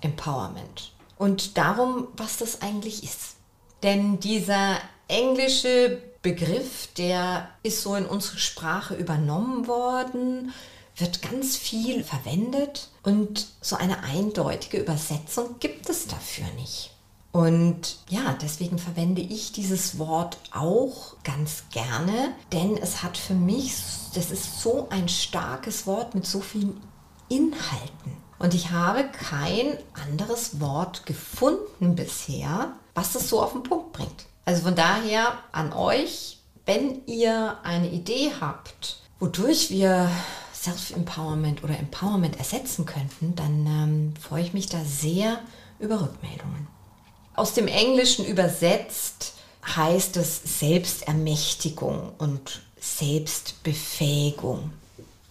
Self-Empowerment und darum, was das eigentlich ist. Denn dieser englische Begriff, der ist so in unsere Sprache übernommen worden, wird ganz viel verwendet und so eine eindeutige Übersetzung gibt es dafür nicht. Und ja, deswegen verwende ich dieses Wort auch ganz gerne, denn es hat für mich, das ist so ein starkes Wort mit so vielen Inhalten. Und ich habe kein anderes Wort gefunden bisher, was das so auf den Punkt bringt. Also von daher an euch, wenn ihr eine Idee habt, wodurch wir Self-Empowerment oder Empowerment ersetzen könnten, dann ähm, freue ich mich da sehr über Rückmeldungen. Aus dem Englischen übersetzt heißt es Selbstermächtigung und Selbstbefähigung.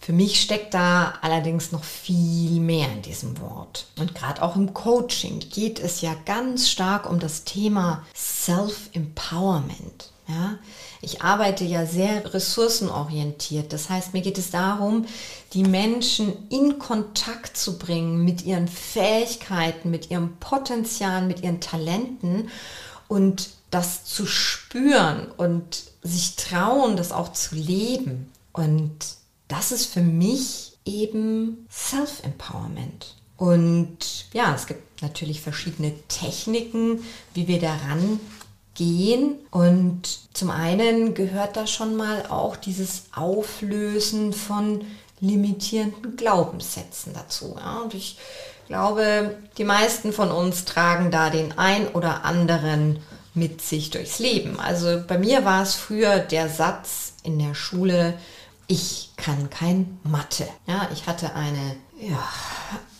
Für mich steckt da allerdings noch viel mehr in diesem Wort. Und gerade auch im Coaching geht es ja ganz stark um das Thema Self-Empowerment. Ja? Ich arbeite ja sehr ressourcenorientiert. Das heißt, mir geht es darum, die Menschen in Kontakt zu bringen mit ihren Fähigkeiten, mit ihrem Potenzial, mit ihren Talenten und das zu spüren und sich trauen, das auch zu leben. Und das ist für mich eben Self-Empowerment. Und ja, es gibt natürlich verschiedene Techniken, wie wir daran gehen. Und zum einen gehört da schon mal auch dieses Auflösen von limitierenden Glaubenssätzen dazu. Ja? Und ich glaube, die meisten von uns tragen da den ein oder anderen mit sich durchs Leben. Also bei mir war es früher der Satz in der Schule, ich kann kein Mathe. Ja, ich hatte eine, ja,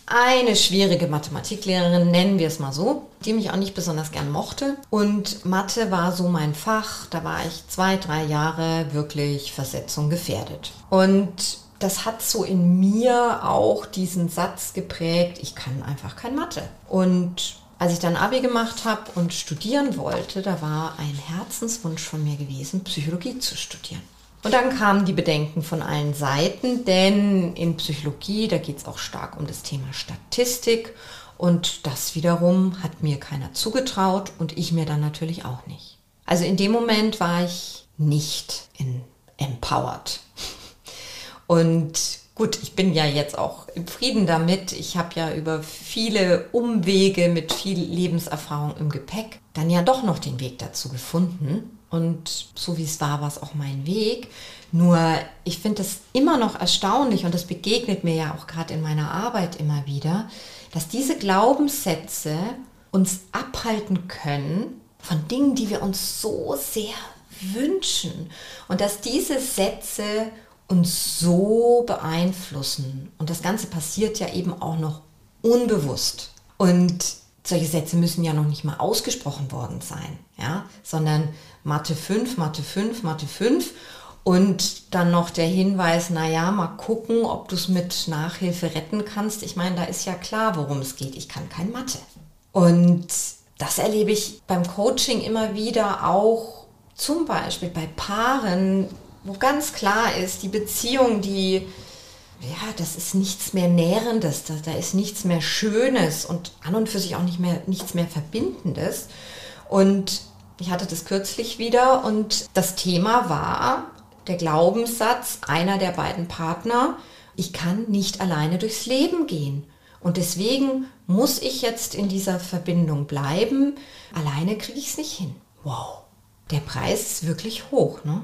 eine schwierige Mathematiklehrerin, nennen wir es mal so, die mich auch nicht besonders gern mochte. Und Mathe war so mein Fach. Da war ich zwei, drei Jahre wirklich Versetzung gefährdet. Und das hat so in mir auch diesen Satz geprägt, ich kann einfach kein Mathe. Und als ich dann Abi gemacht habe und studieren wollte, da war ein Herzenswunsch von mir gewesen, Psychologie zu studieren. Und dann kamen die Bedenken von allen Seiten, denn in Psychologie, da geht es auch stark um das Thema Statistik und das wiederum hat mir keiner zugetraut und ich mir dann natürlich auch nicht. Also in dem Moment war ich nicht empowered. Und gut, ich bin ja jetzt auch im Frieden damit. Ich habe ja über viele Umwege mit viel Lebenserfahrung im Gepäck dann ja doch noch den Weg dazu gefunden. Und so wie es war, war es auch mein Weg. Nur ich finde es immer noch erstaunlich und das begegnet mir ja auch gerade in meiner Arbeit immer wieder, dass diese Glaubenssätze uns abhalten können von Dingen, die wir uns so sehr wünschen. Und dass diese Sätze uns so beeinflussen. Und das Ganze passiert ja eben auch noch unbewusst. Und solche Sätze müssen ja noch nicht mal ausgesprochen worden sein, ja, sondern Mathe 5, Mathe 5, Mathe 5 und dann noch der Hinweis, naja, mal gucken, ob du es mit Nachhilfe retten kannst. Ich meine, da ist ja klar, worum es geht. Ich kann kein Mathe. Und das erlebe ich beim Coaching immer wieder auch zum Beispiel bei Paaren, wo ganz klar ist, die Beziehung, die ja, das ist nichts mehr Nährendes, da, da ist nichts mehr Schönes und an und für sich auch nicht mehr, nichts mehr Verbindendes. Und ich hatte das kürzlich wieder und das Thema war der Glaubenssatz einer der beiden Partner, ich kann nicht alleine durchs Leben gehen. Und deswegen muss ich jetzt in dieser Verbindung bleiben. Alleine kriege ich es nicht hin. Wow, der Preis ist wirklich hoch. Ne?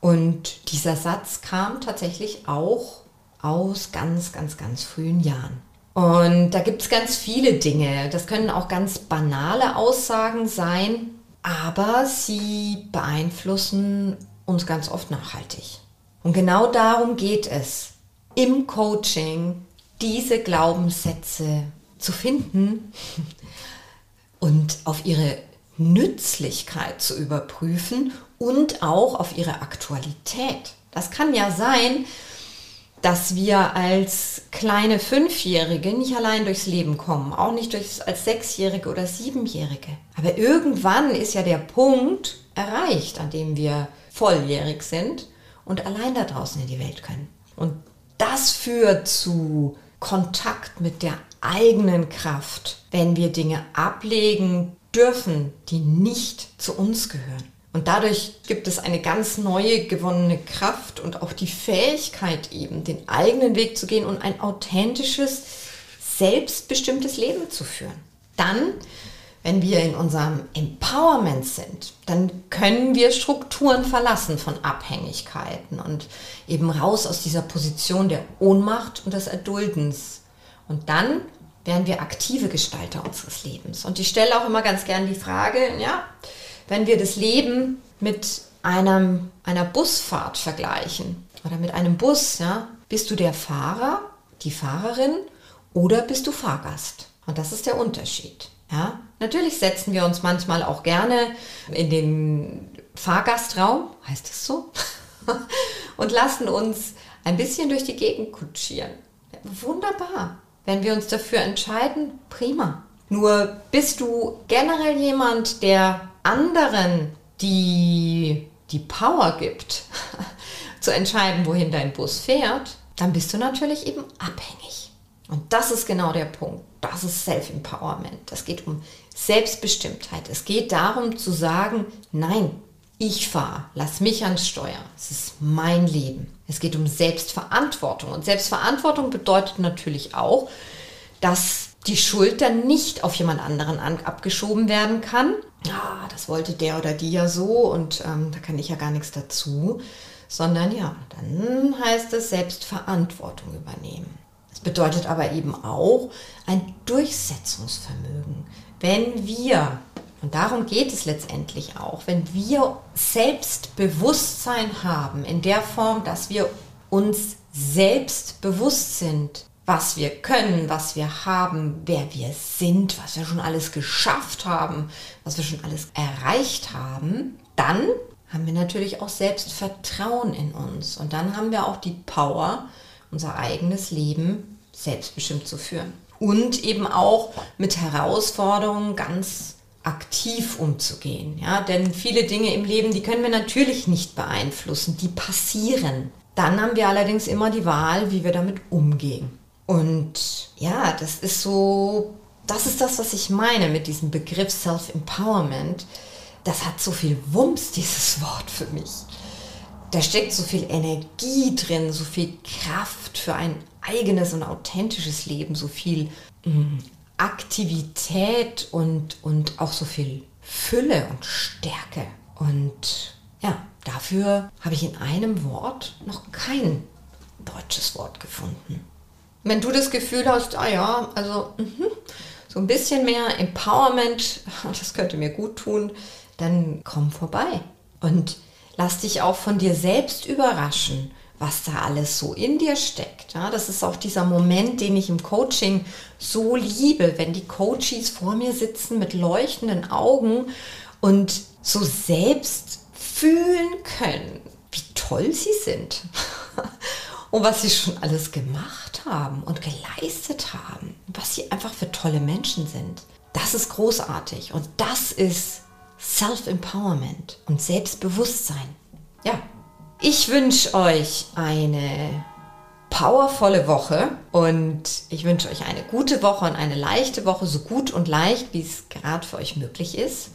Und dieser Satz kam tatsächlich auch aus ganz, ganz, ganz frühen Jahren. Und da gibt es ganz viele Dinge. Das können auch ganz banale Aussagen sein, aber sie beeinflussen uns ganz oft nachhaltig. Und genau darum geht es, im Coaching diese Glaubenssätze zu finden und auf ihre Nützlichkeit zu überprüfen und auch auf ihre Aktualität. Das kann ja sein, dass wir als kleine Fünfjährige nicht allein durchs Leben kommen, auch nicht durchs, als Sechsjährige oder Siebenjährige. Aber irgendwann ist ja der Punkt erreicht, an dem wir volljährig sind und allein da draußen in die Welt können. Und das führt zu Kontakt mit der eigenen Kraft, wenn wir Dinge ablegen dürfen, die nicht zu uns gehören. Und dadurch gibt es eine ganz neue gewonnene Kraft und auch die Fähigkeit eben, den eigenen Weg zu gehen und ein authentisches, selbstbestimmtes Leben zu führen. Dann, wenn wir in unserem Empowerment sind, dann können wir Strukturen verlassen von Abhängigkeiten und eben raus aus dieser Position der Ohnmacht und des Erduldens. Und dann werden wir aktive Gestalter unseres Lebens. Und ich stelle auch immer ganz gern die Frage, ja, wenn wir das Leben mit einem, einer Busfahrt vergleichen oder mit einem Bus, ja, bist du der Fahrer, die Fahrerin oder bist du Fahrgast? Und das ist der Unterschied. Ja, natürlich setzen wir uns manchmal auch gerne in den Fahrgastraum, heißt es so, und lassen uns ein bisschen durch die Gegend kutschieren. Wunderbar. Wenn wir uns dafür entscheiden, prima. Nur bist du generell jemand, der anderen die, die Power gibt, zu entscheiden, wohin dein Bus fährt, dann bist du natürlich eben abhängig. Und das ist genau der Punkt. Das ist Self-Empowerment. Das geht um Selbstbestimmtheit. Es geht darum zu sagen, nein, ich fahre, lass mich ans Steuer. Es ist mein Leben. Es geht um Selbstverantwortung. Und Selbstverantwortung bedeutet natürlich auch, dass die Schuld dann nicht auf jemand anderen abgeschoben werden kann. Ah, das wollte der oder die ja so und ähm, da kann ich ja gar nichts dazu. Sondern ja, dann heißt es Selbstverantwortung übernehmen. Das bedeutet aber eben auch ein Durchsetzungsvermögen. Wenn wir, und darum geht es letztendlich auch, wenn wir Selbstbewusstsein haben, in der Form, dass wir uns selbst bewusst sind, was wir können, was wir haben, wer wir sind, was wir schon alles geschafft haben, was wir schon alles erreicht haben, dann haben wir natürlich auch Selbstvertrauen in uns. Und dann haben wir auch die Power, unser eigenes Leben selbstbestimmt zu führen. Und eben auch mit Herausforderungen ganz aktiv umzugehen. Ja? Denn viele Dinge im Leben, die können wir natürlich nicht beeinflussen, die passieren. Dann haben wir allerdings immer die Wahl, wie wir damit umgehen. Und ja, das ist so, das ist das, was ich meine mit diesem Begriff Self-Empowerment. Das hat so viel Wumms, dieses Wort für mich. Da steckt so viel Energie drin, so viel Kraft für ein eigenes und authentisches Leben, so viel mh, mm, Aktivität und, und auch so viel Fülle und Stärke. Und ja, dafür habe ich in einem Wort noch kein deutsches Wort gefunden. Wenn du das Gefühl hast, ah ja, also mh, so ein bisschen mehr Empowerment, das könnte mir gut tun, dann komm vorbei und lass dich auch von dir selbst überraschen, was da alles so in dir steckt. Ja, das ist auch dieser Moment, den ich im Coaching so liebe, wenn die Coaches vor mir sitzen mit leuchtenden Augen und so selbst fühlen können, wie toll sie sind und was sie schon alles gemacht haben und geleistet haben, was sie einfach für tolle Menschen sind. Das ist großartig und das ist Self-Empowerment und Selbstbewusstsein. Ja, ich wünsche euch eine powervolle Woche und ich wünsche euch eine gute Woche und eine leichte Woche, so gut und leicht, wie es gerade für euch möglich ist.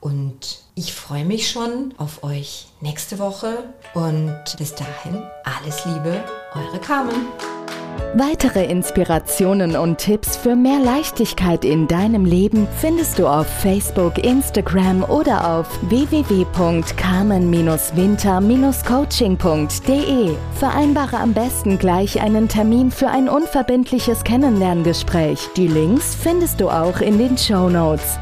Und ich freue mich schon auf euch nächste Woche und bis dahin alles Liebe, eure Carmen. Weitere Inspirationen und Tipps für mehr Leichtigkeit in deinem Leben findest du auf Facebook, Instagram oder auf www.carmen-winter-coaching.de. Vereinbare am besten gleich einen Termin für ein unverbindliches Kennenlerngespräch. Die Links findest du auch in den Show Notes.